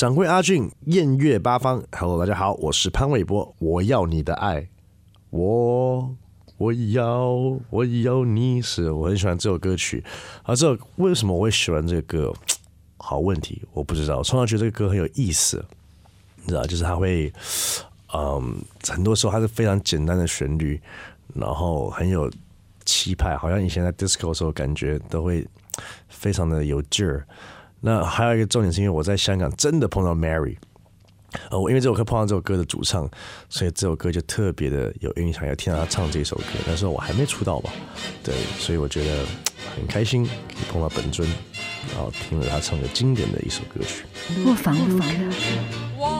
掌柜阿俊，艳月八方，Hello，大家好，我是潘玮柏，我要你的爱，我我要我要你是，我很喜欢这首歌曲。啊，这为什么我会喜欢这个歌？好问题，我不知道。从小觉得这个歌很有意思，你知道，就是它会，嗯，很多时候它是非常简单的旋律，然后很有气派，好像以前在 disco 的时候感觉都会非常的有劲儿。那还有一个重点是因为我在香港真的碰到 Mary，呃，我因为这首歌碰到这首歌的主唱，所以这首歌就特别的有印象，要听到他唱这首歌。那时候我还没出道吧，对，所以我觉得很开心可以碰到本尊，然后听了他唱的经典的一首歌曲。我房录歌。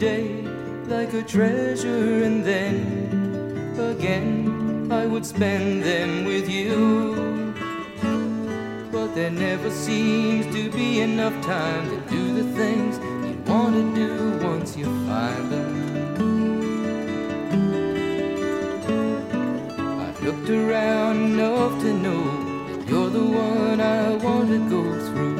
day like a treasure, and then again I would spend them with you. But there never seems to be enough time to do the things you want to do once you find them. I've looked around enough to know that you're the one I want to go through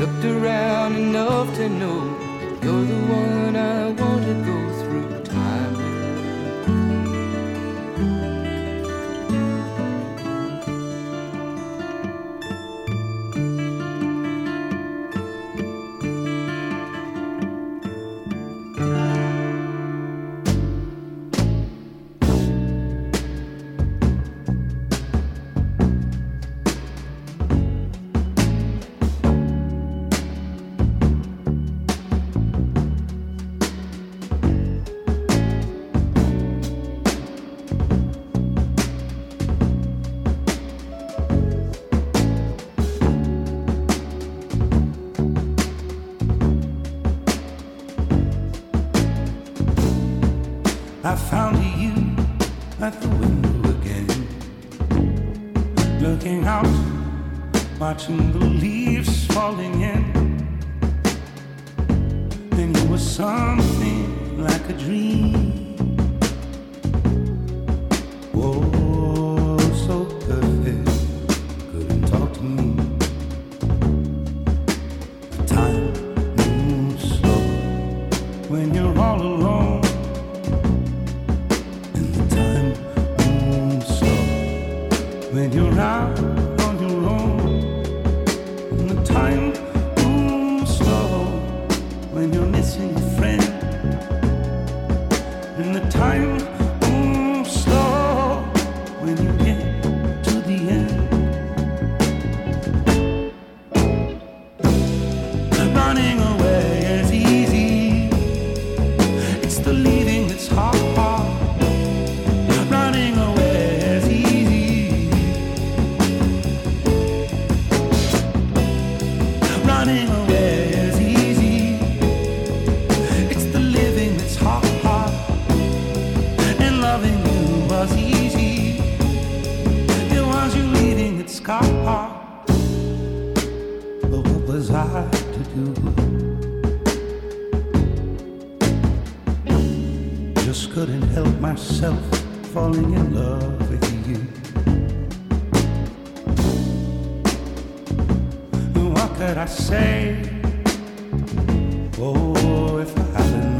Looked around enough to know you're the one I want to go could I say? Oh, if I had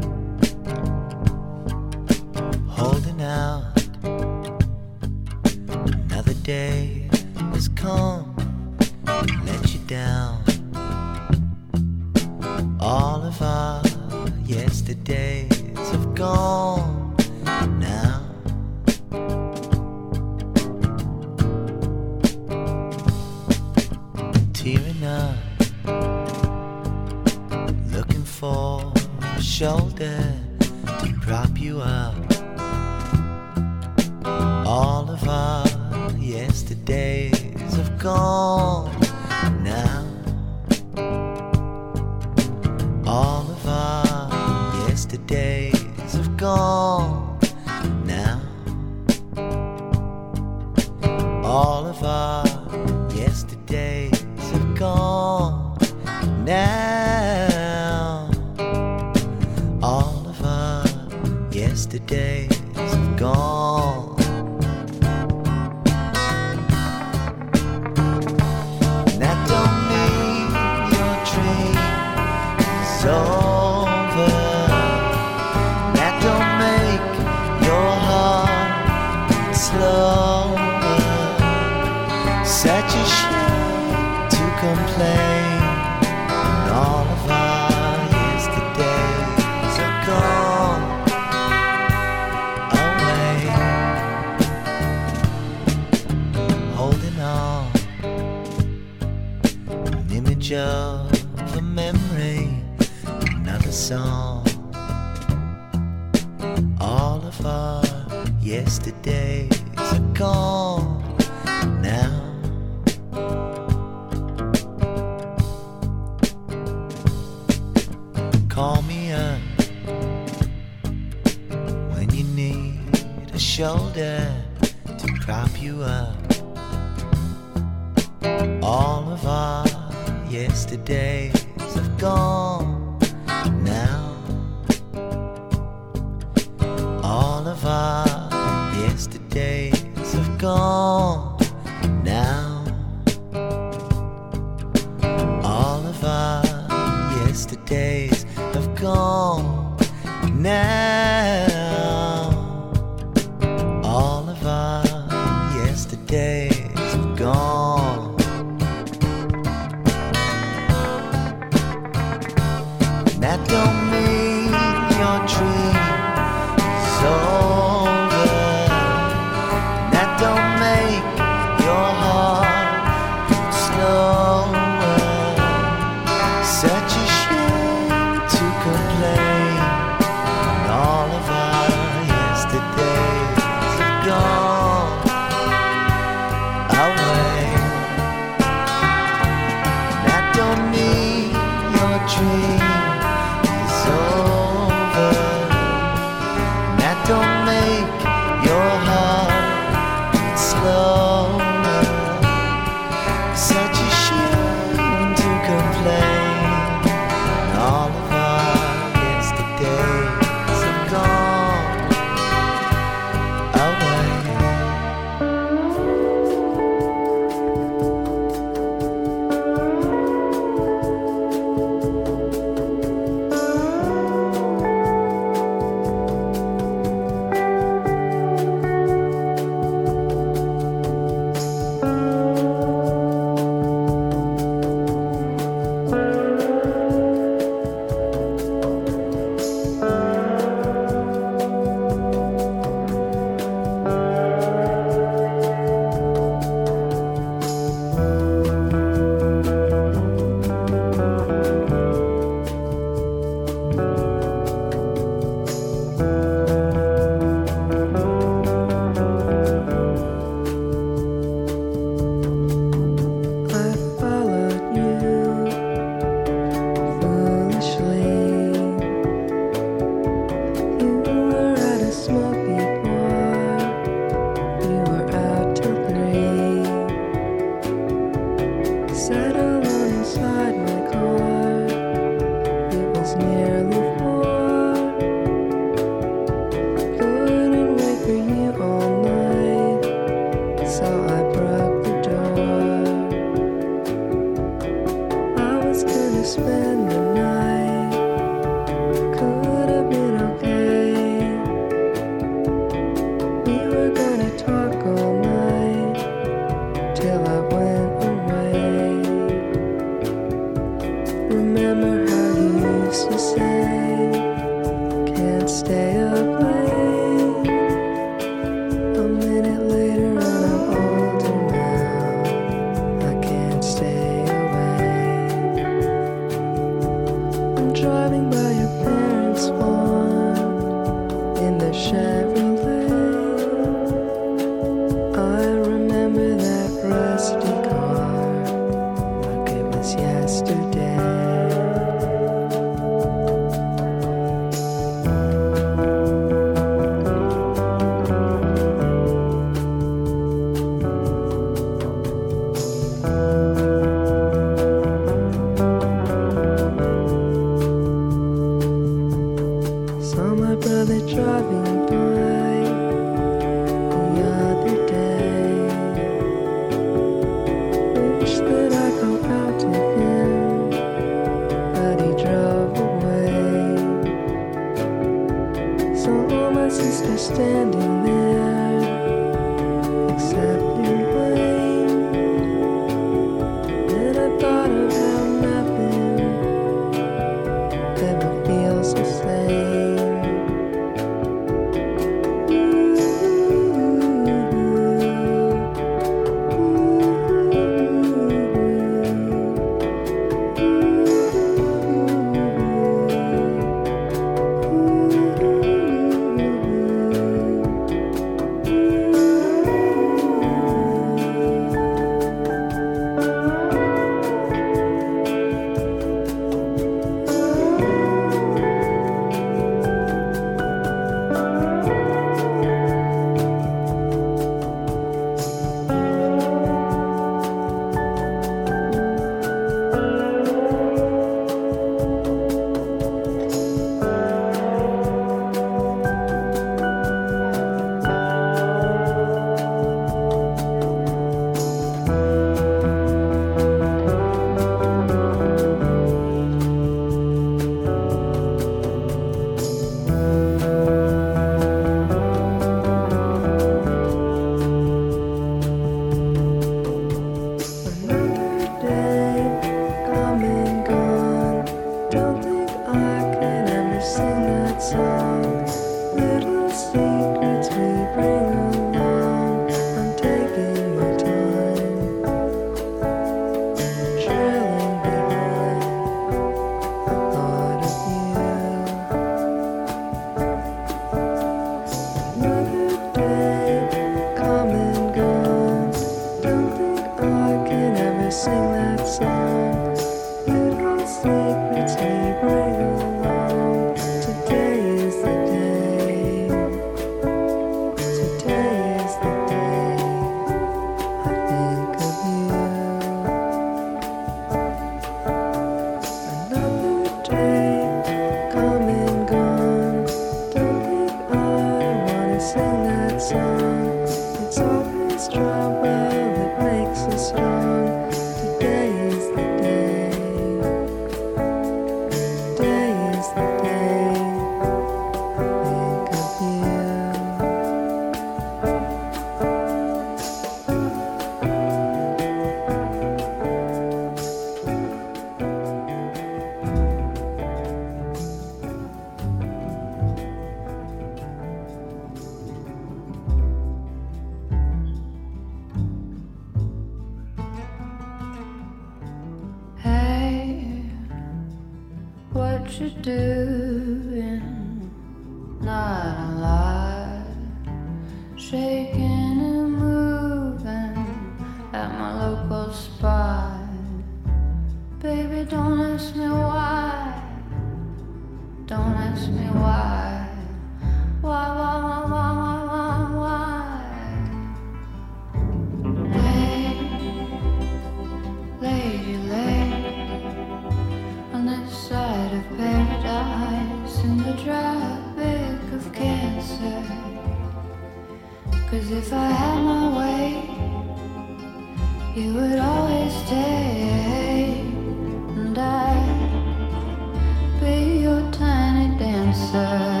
said.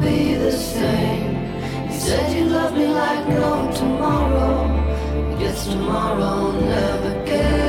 be the same. You said you love me like no tomorrow. Yes, tomorrow never came.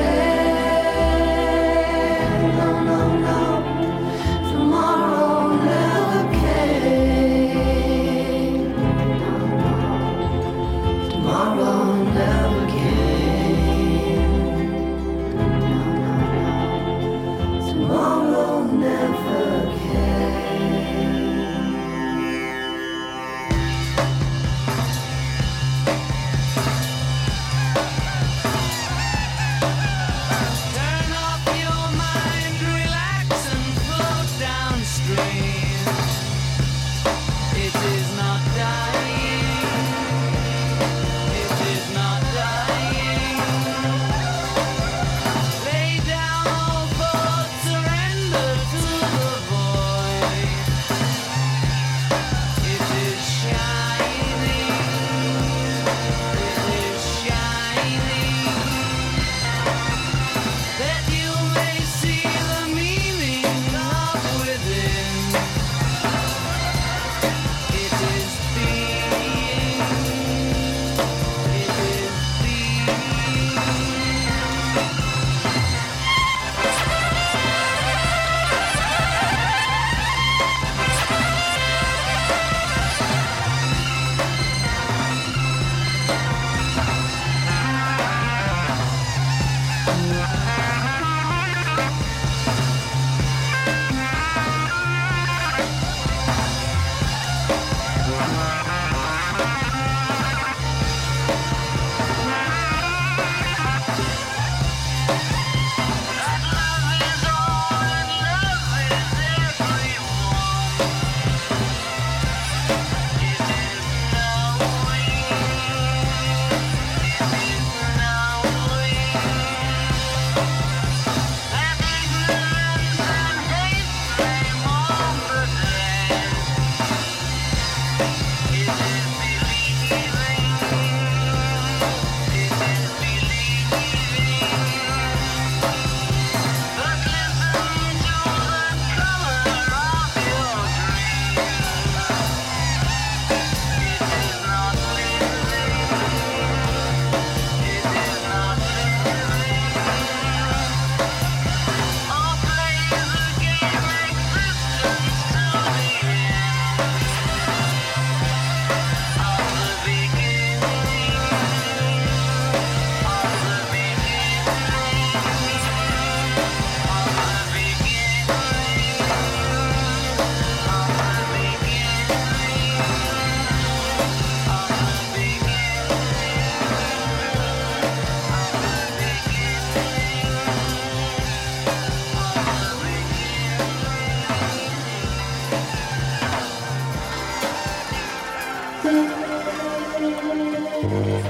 We're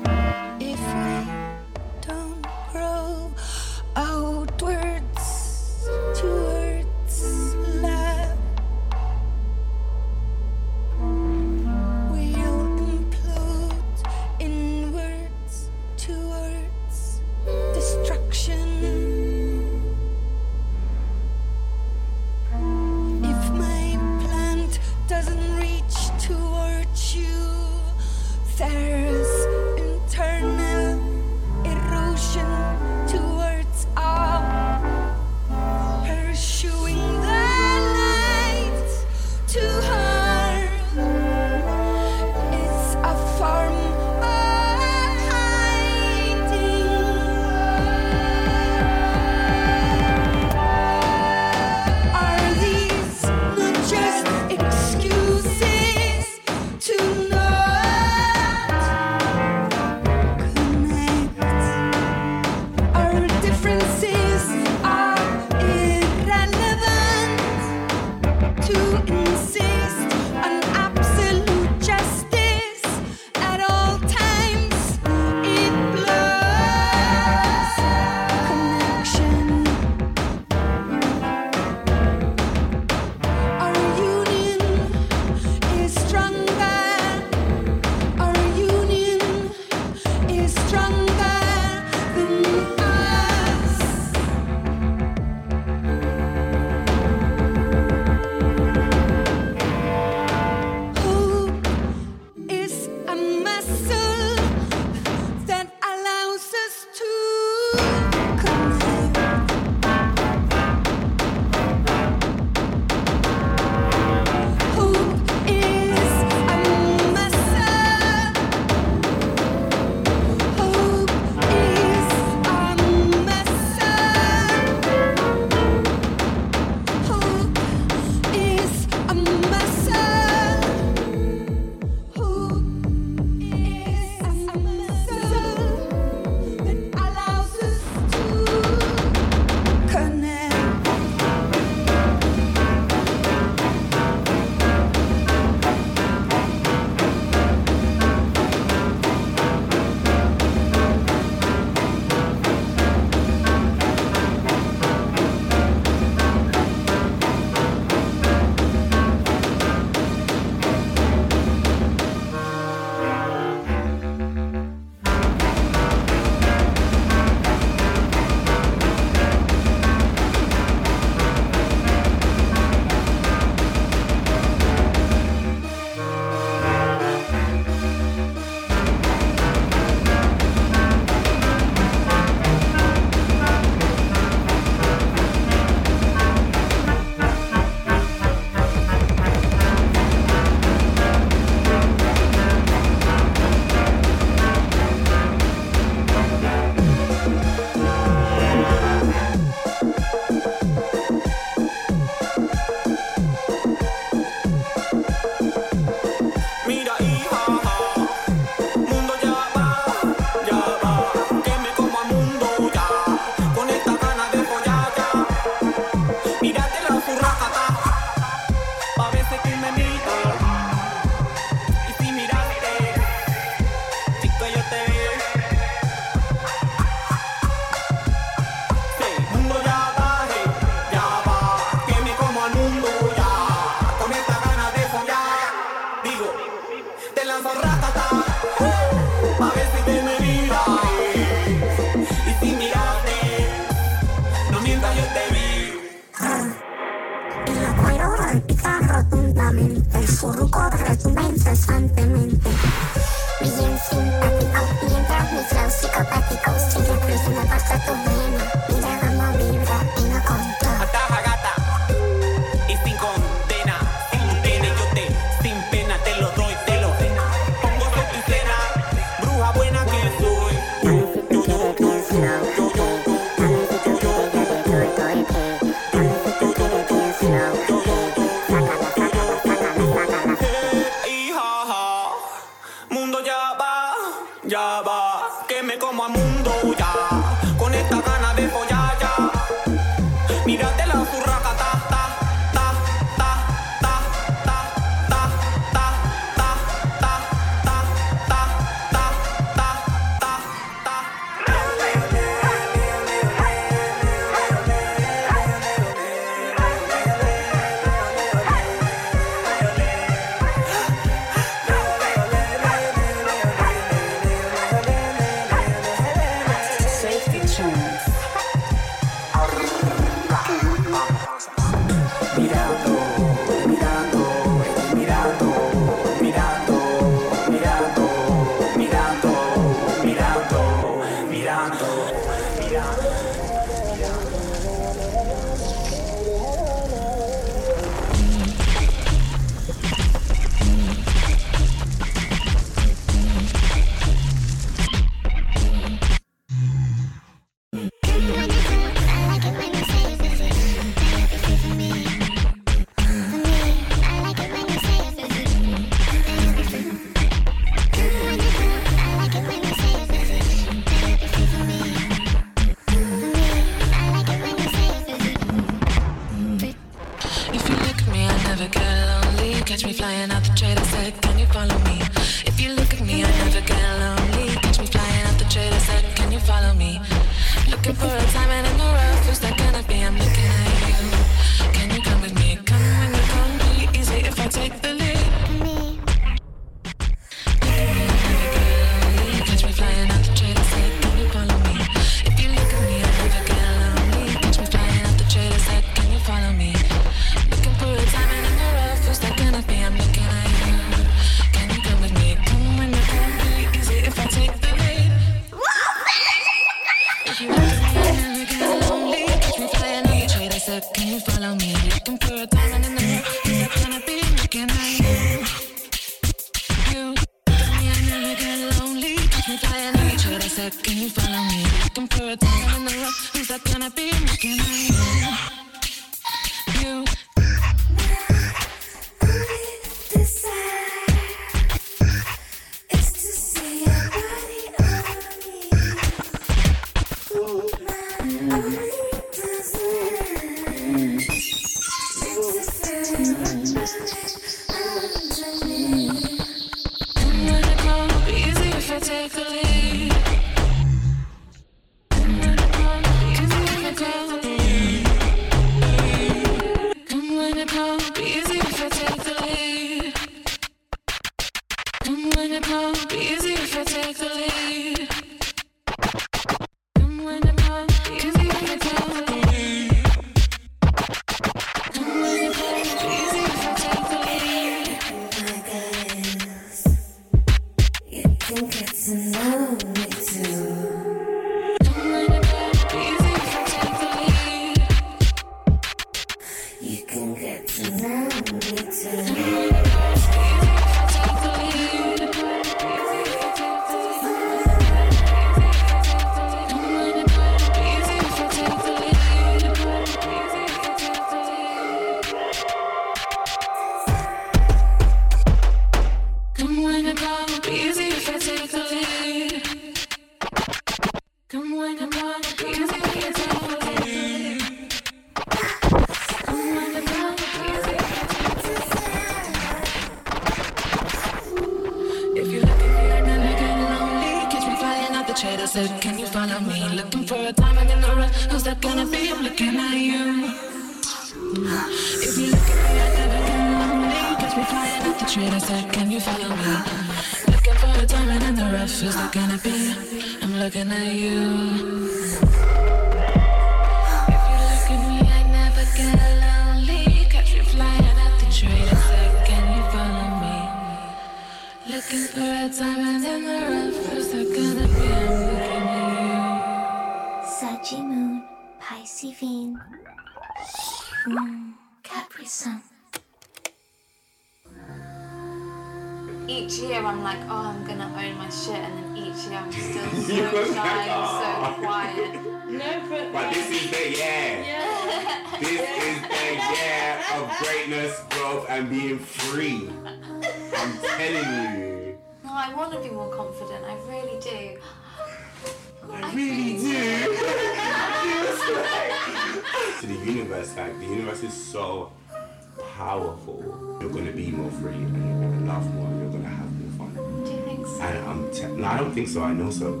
so I know so.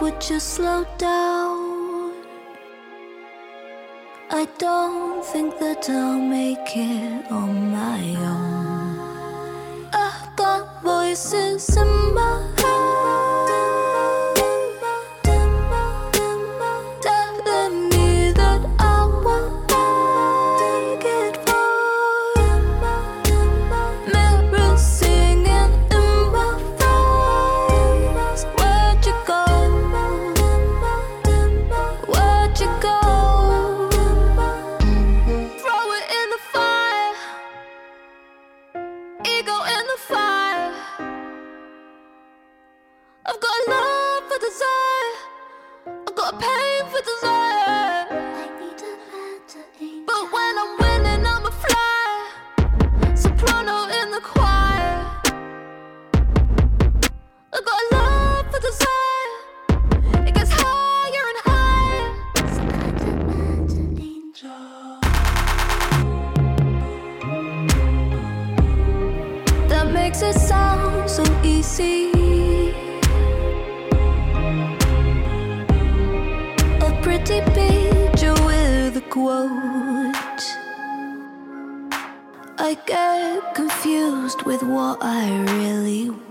would just slow down. I don't think that I'll make it on my own. I've got voices in my go what I really want.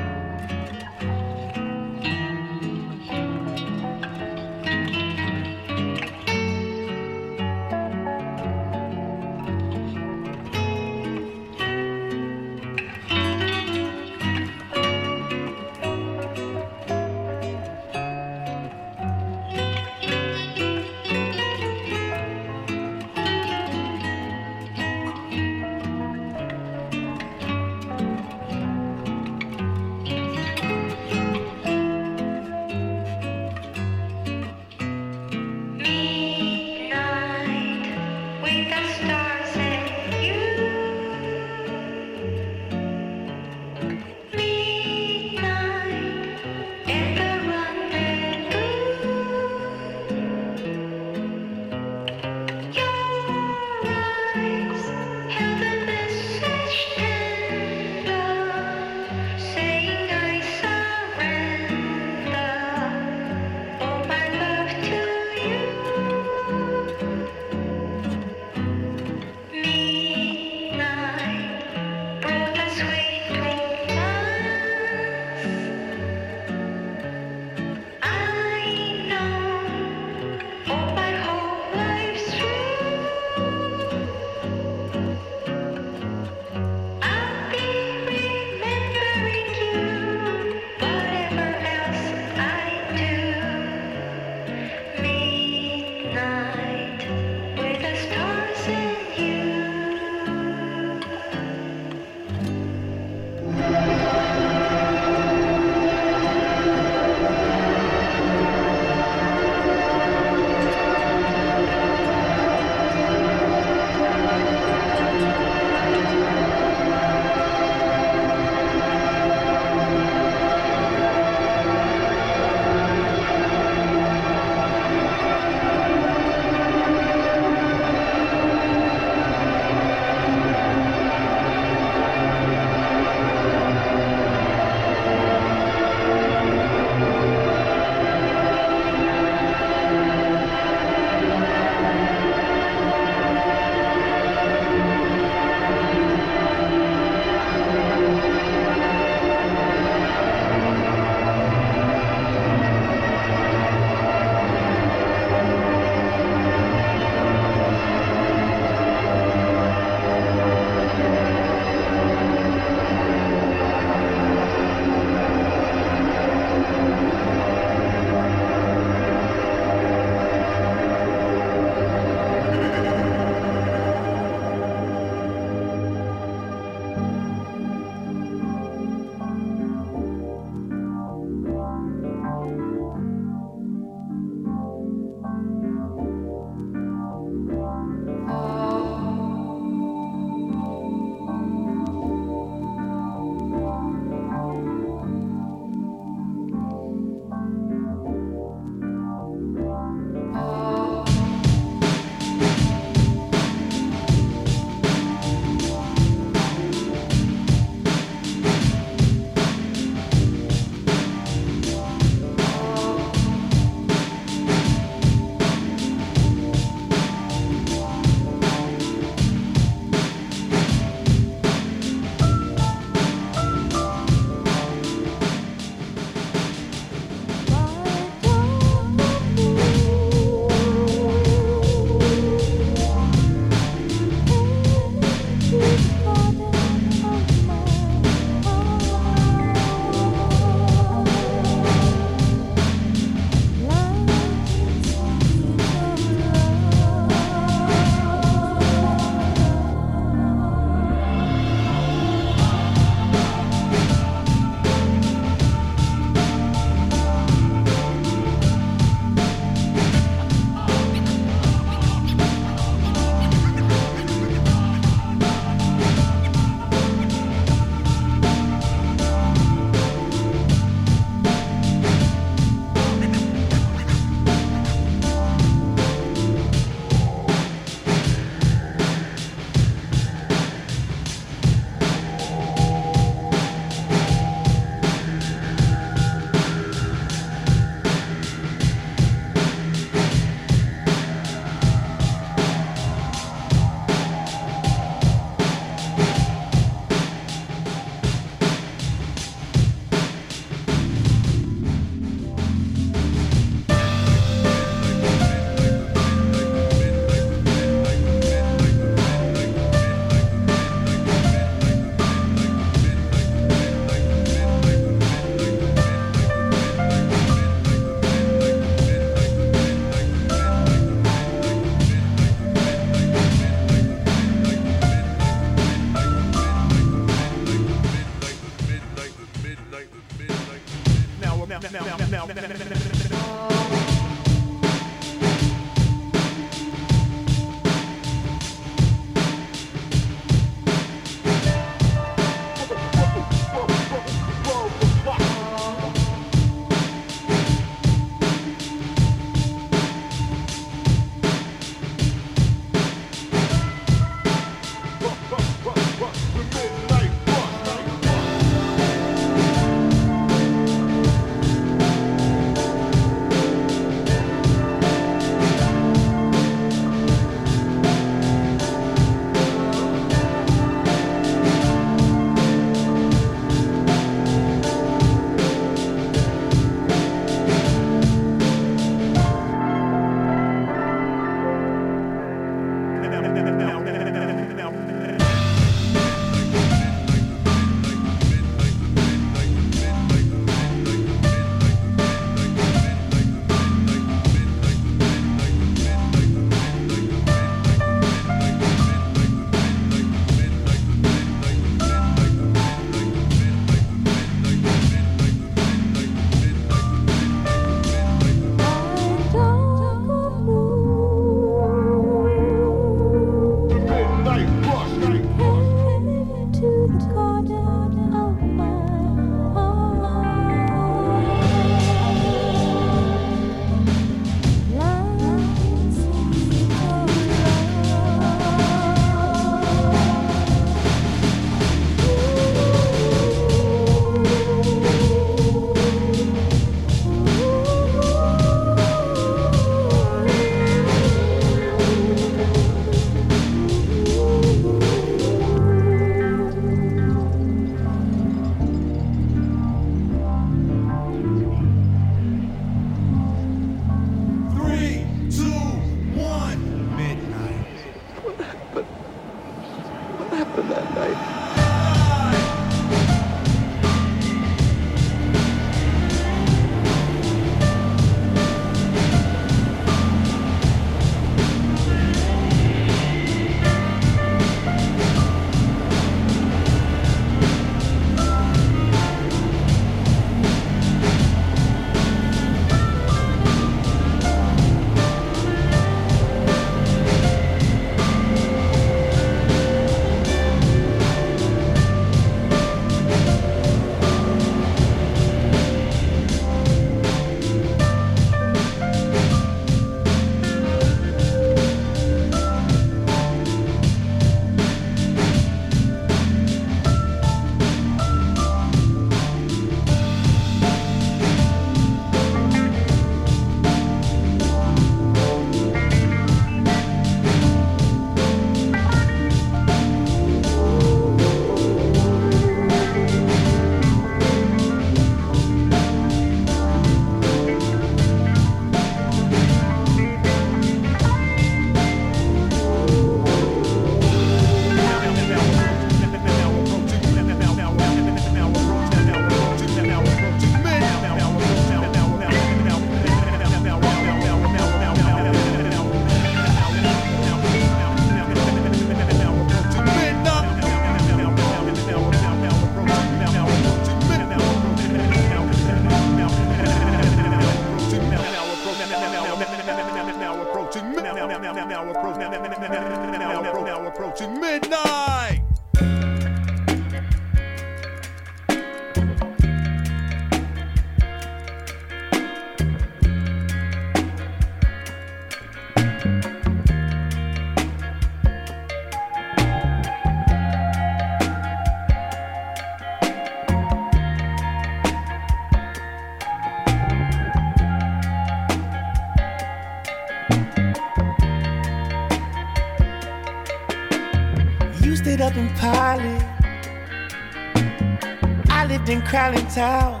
In Town.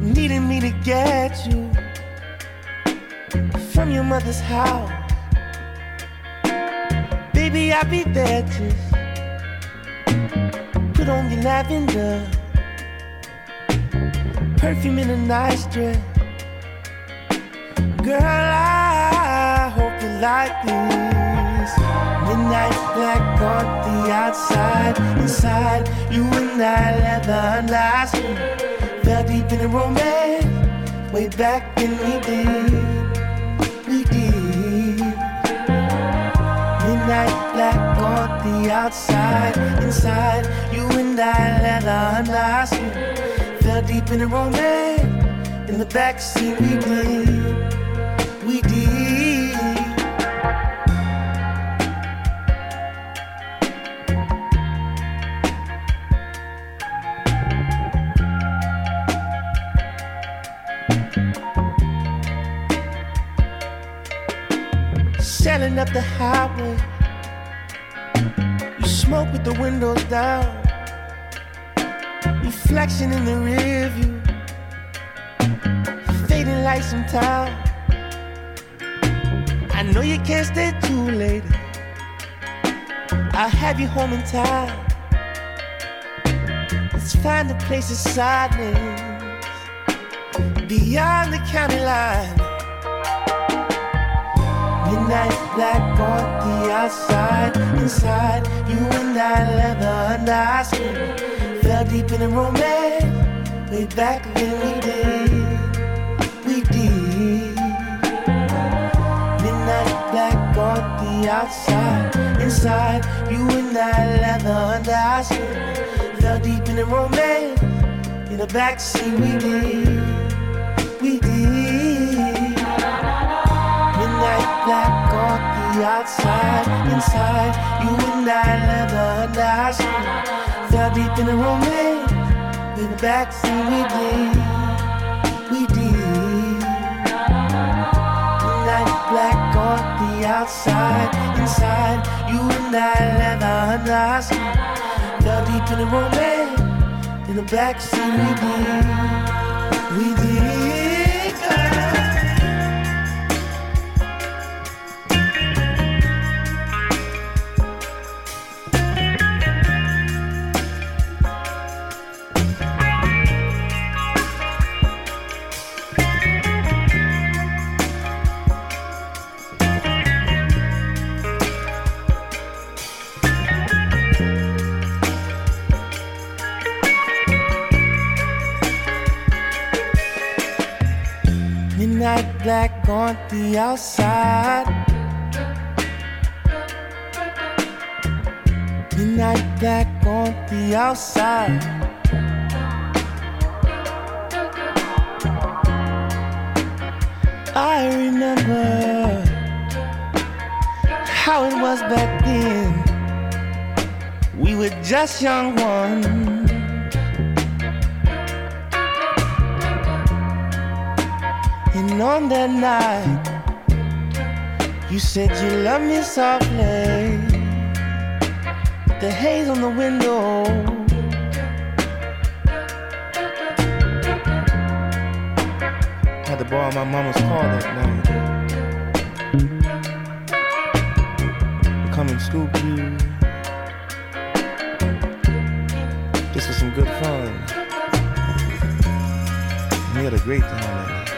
Needing me to get you from your mother's house. Baby, I'll be there just put on your lavender. Perfume in a nice dress. Girl, I hope you like this. Midnight black on the outside, inside you and I leather unlasting. Fell deep in the romance, way back when we did, we did. Midnight black on the outside, inside you and I leather unlasting. Fell deep in the romance, in the backseat we did, we did. Sailing up the highway. You smoke with the windows down. Reflection in the rearview. Fading lights in town. I know you can't stay too late. I'll have you home in time. Let's find a place of silence beyond the county line. Midnight black on the outside, inside you and I leather and I skin. Fell deep in the romance, way back then we did, we did. Midnight black on the outside, inside you and I leather and I skin. Fell deep in the romance, in the backseat we did, we did. The outside, inside you and I and I skin. Fell deep in the romance, in the backseat we did, we did. Midnight black on the outside, inside you and I and I skin. Fell deep in the romance, in the backseat we did, we did. On the outside. Midnight black on the outside. I remember how it was back then. We were just young ones. On that night, you said you love me softly. The haze on the window. Had to borrow my mama's car that night. Come and scoop you. This was some good fun. We had a great time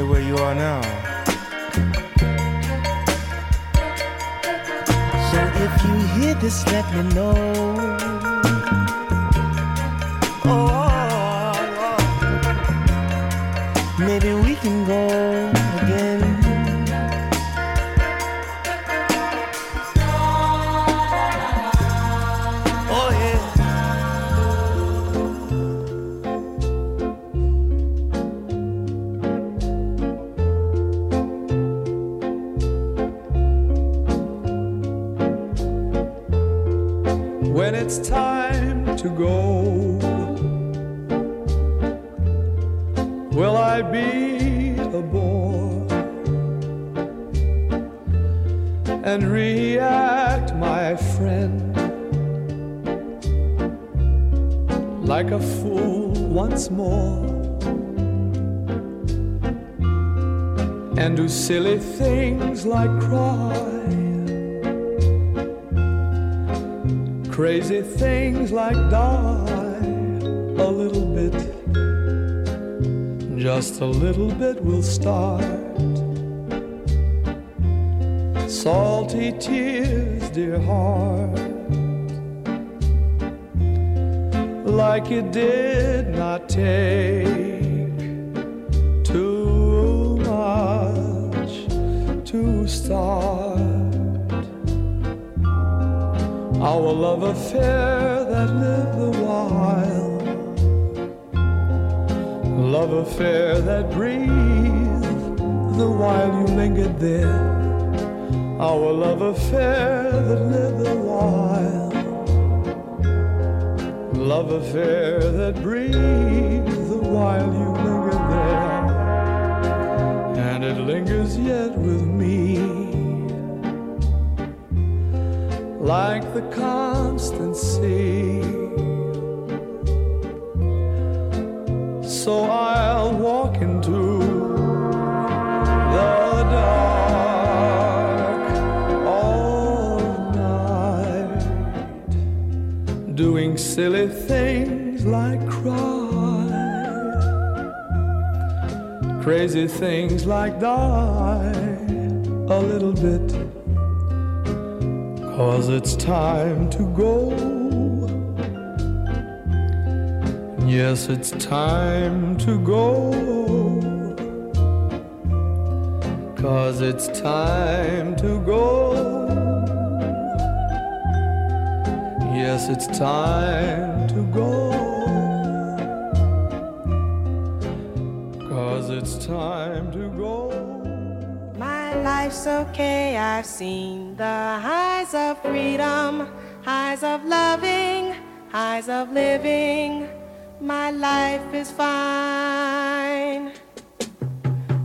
Wonder where you are now. So if you hear this, let me know. Oh, oh, oh. maybe we can go things like cry. Crazy things like die. A little bit, just a little bit will start. Salty tears, dear heart, like it did love affair that lived a while, love affair that breathed things like die a little bit. Cause it's time to go. Yes, it's time to go. Cause it's time to go. Yes, it's time is fine.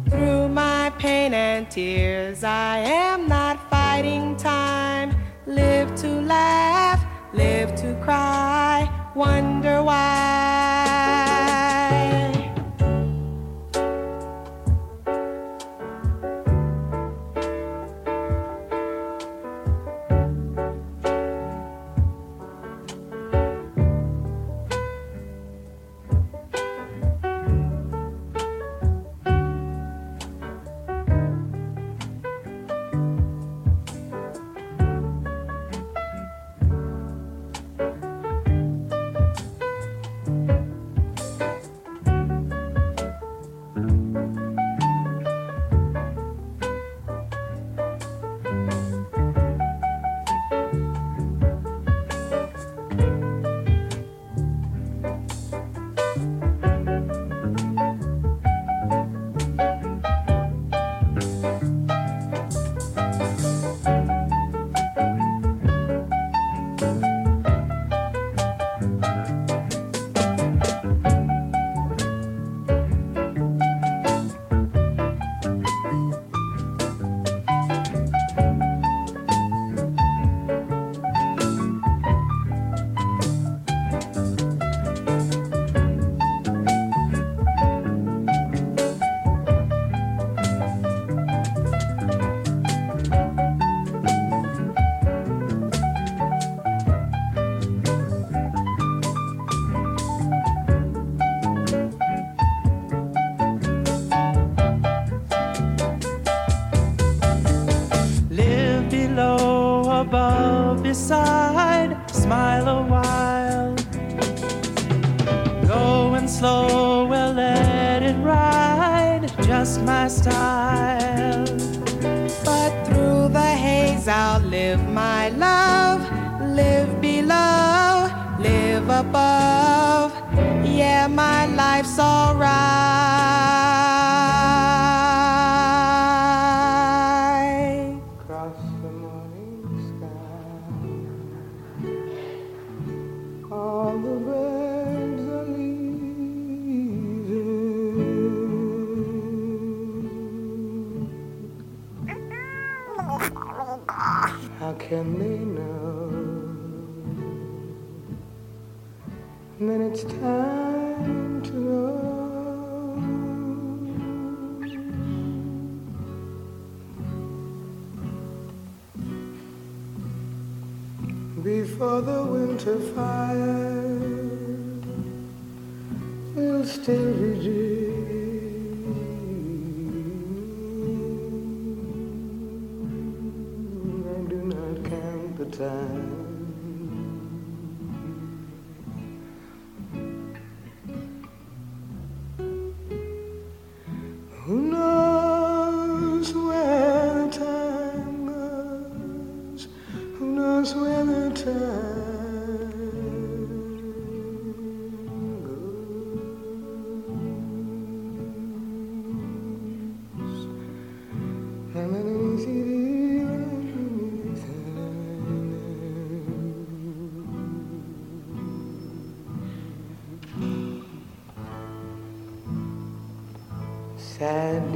Through my pain and tears, I am not fighting time. Live to laugh, live to cry, wonder why.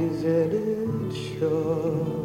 Deserted shore.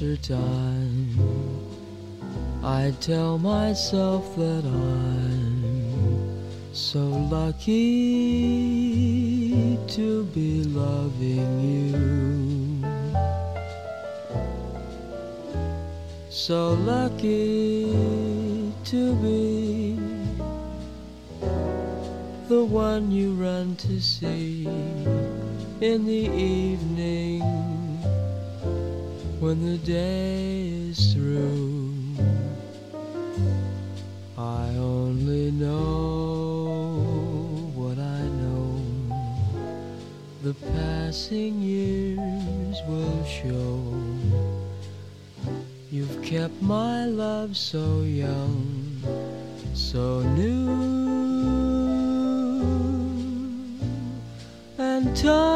After time, I tell myself that I'm so lucky to be loving you. So lucky to be the one you run to see in the evening when the day is through. I only know what I know. The passing years will show. You've kept my love so young, so new. And time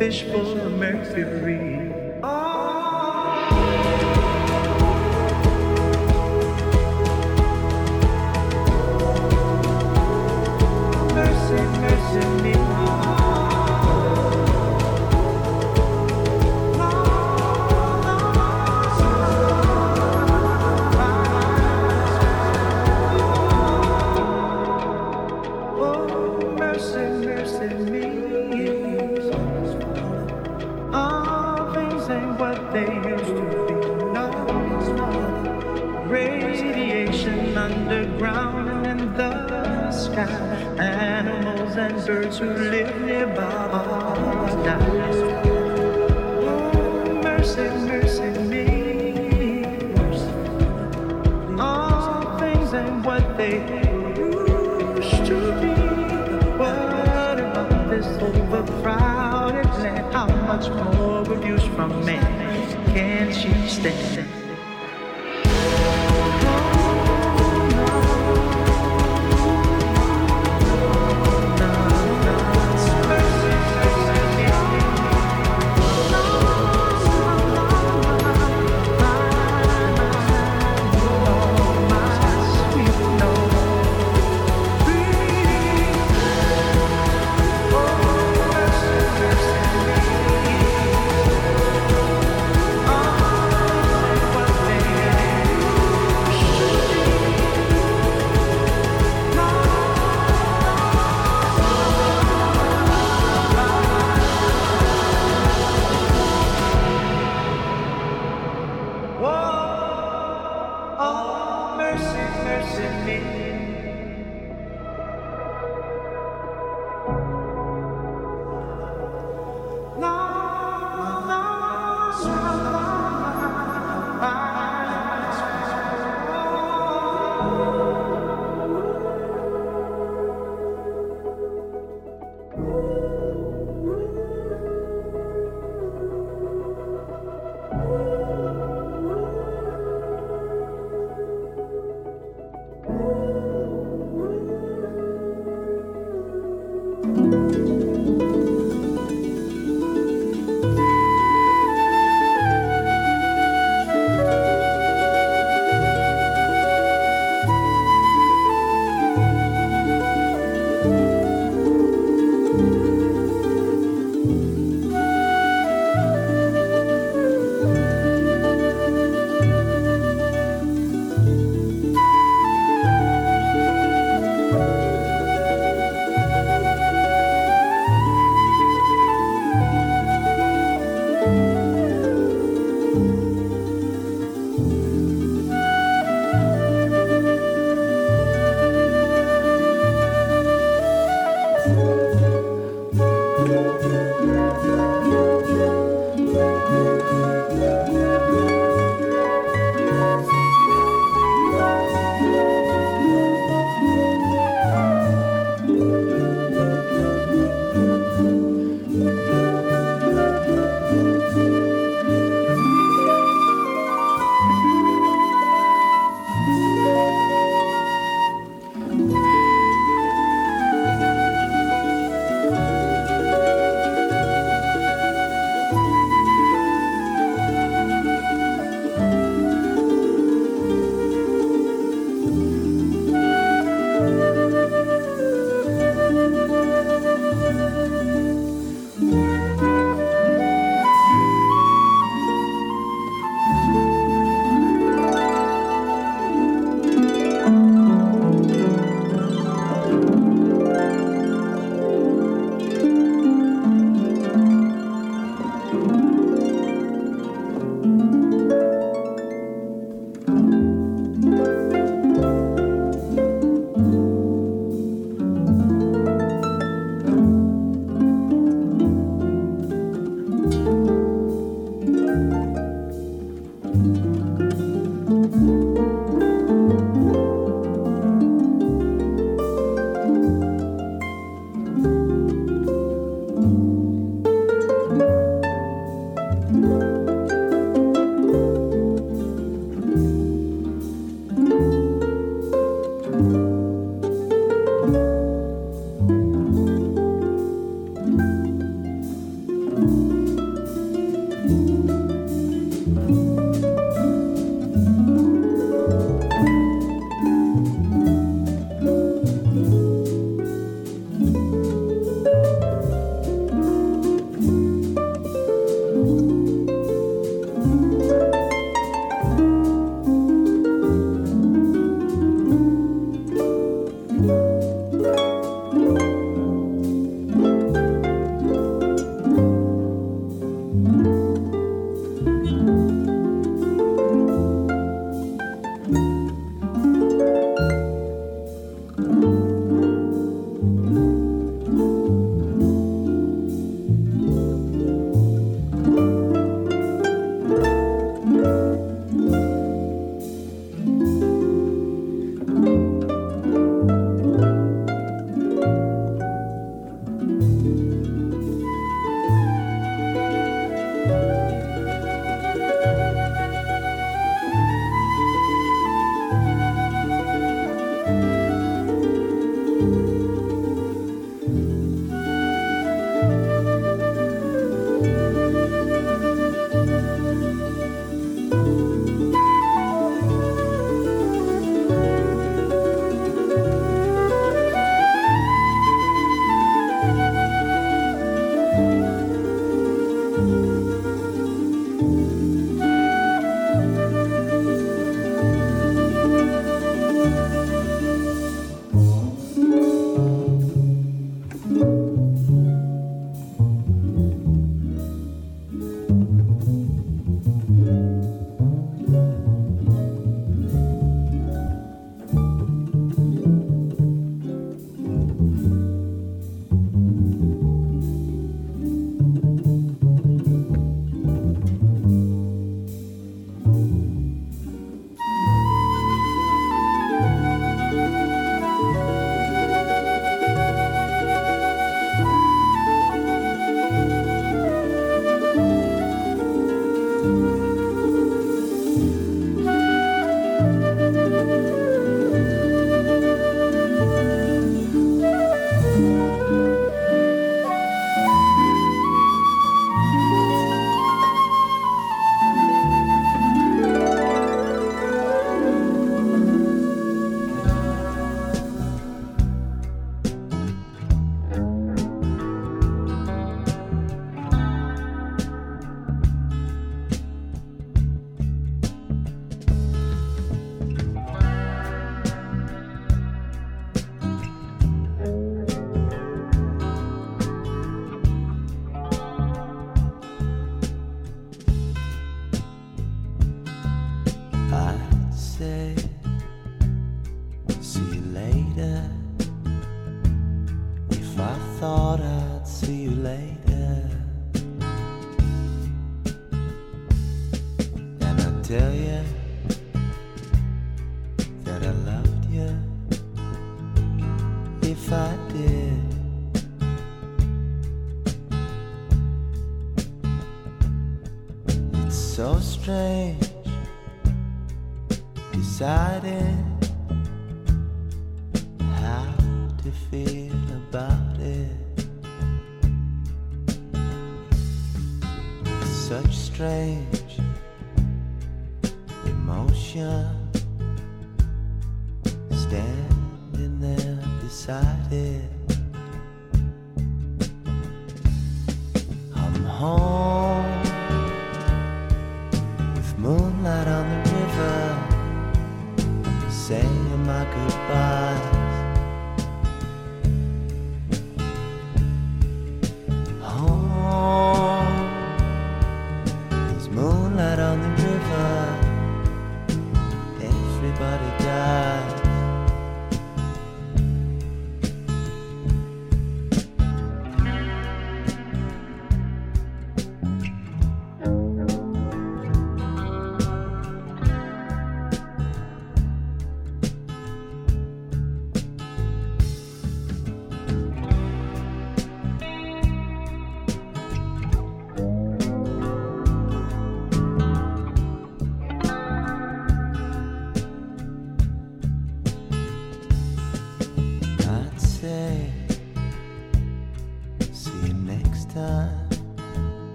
fez por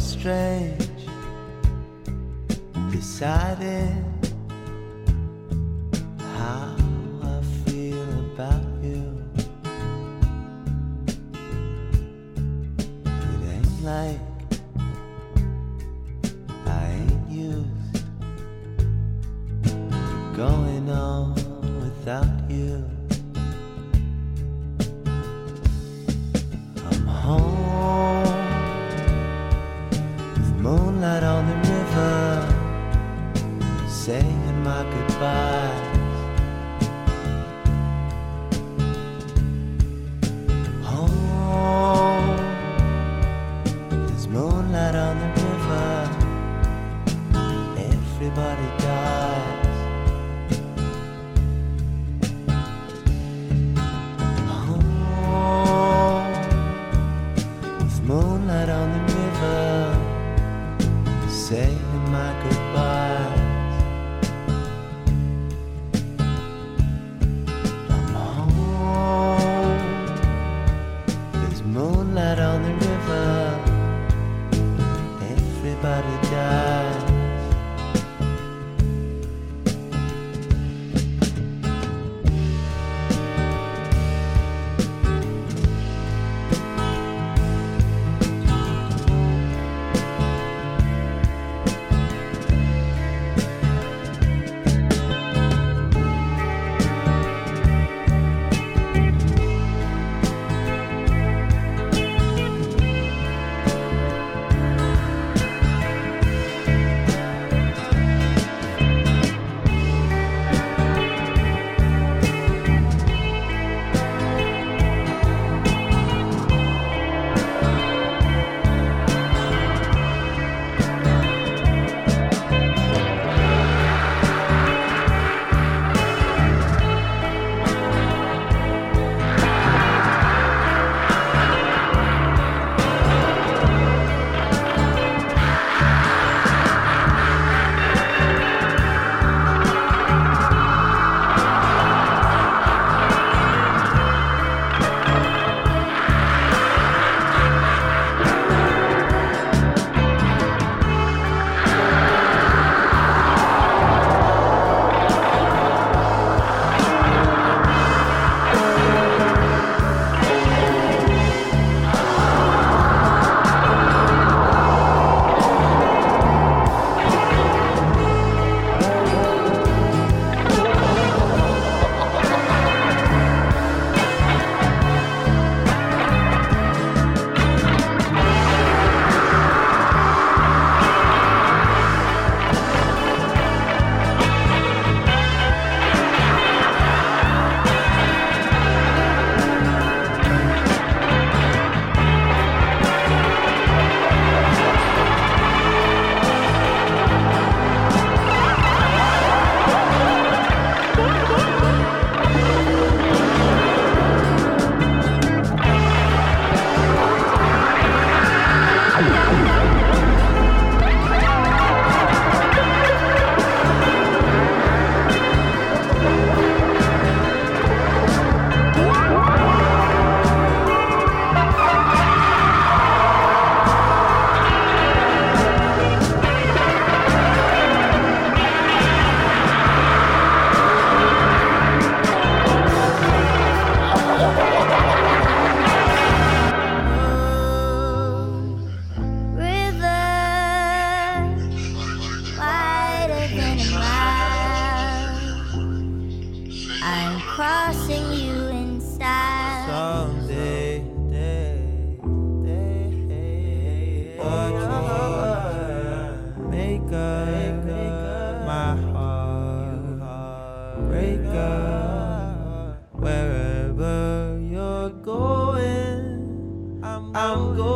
It's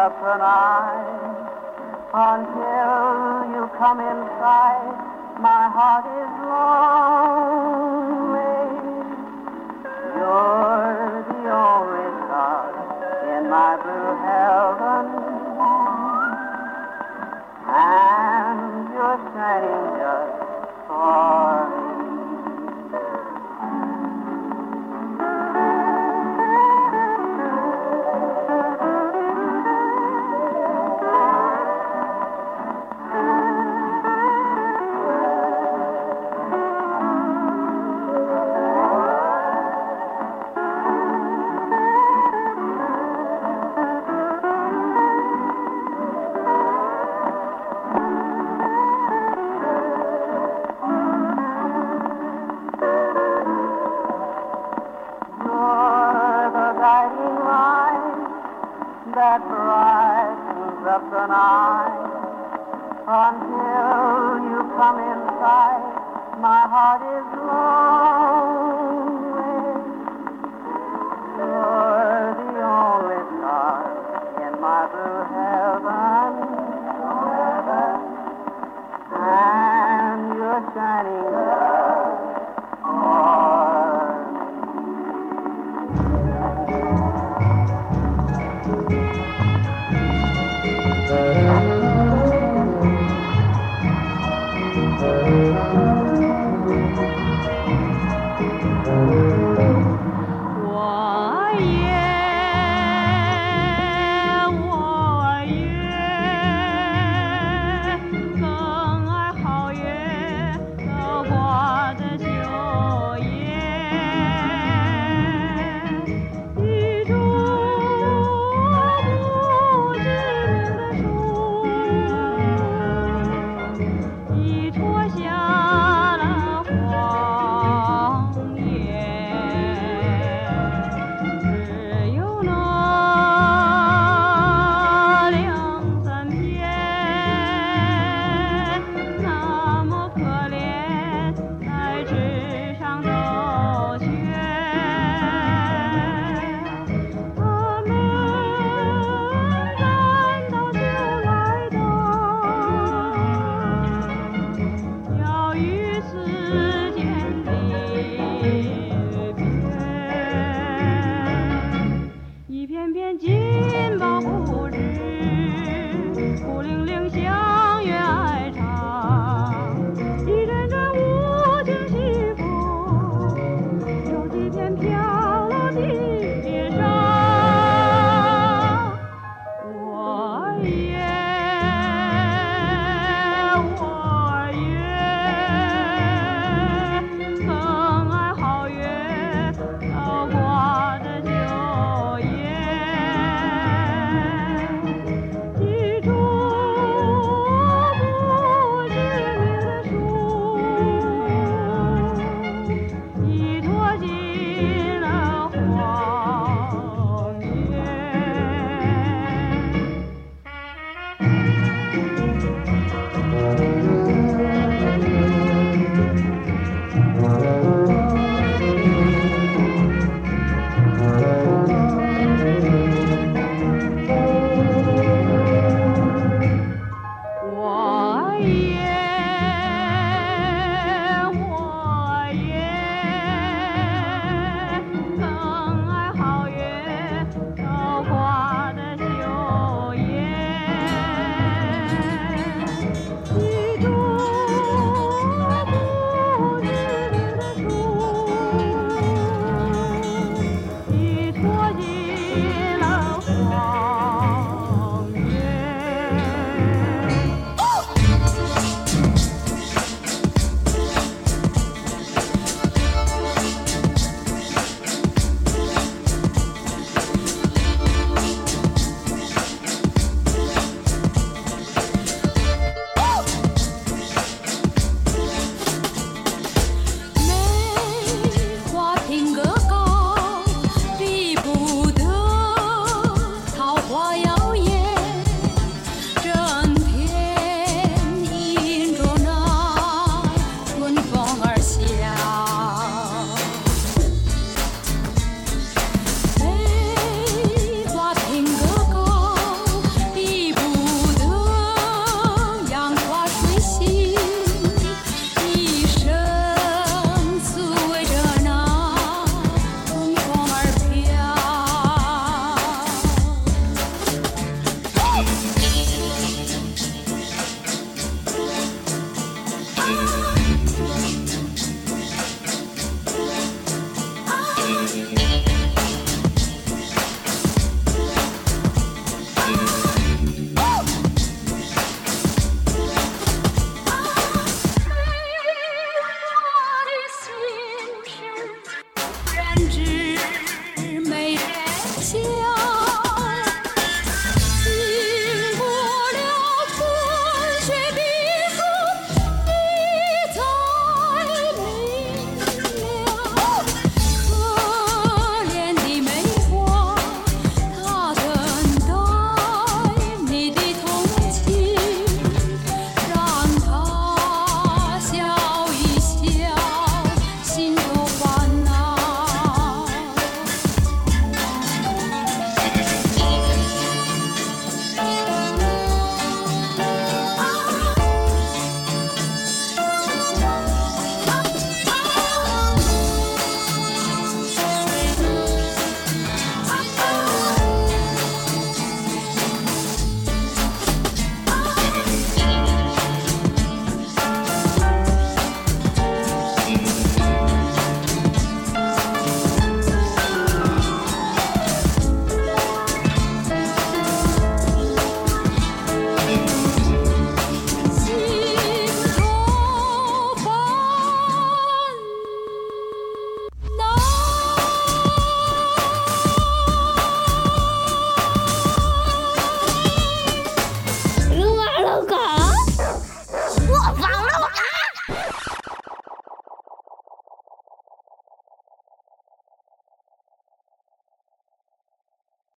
up an eye. Until you come inside, my heart is lonely. You're the only star in my blue heaven. And you're shining just for me.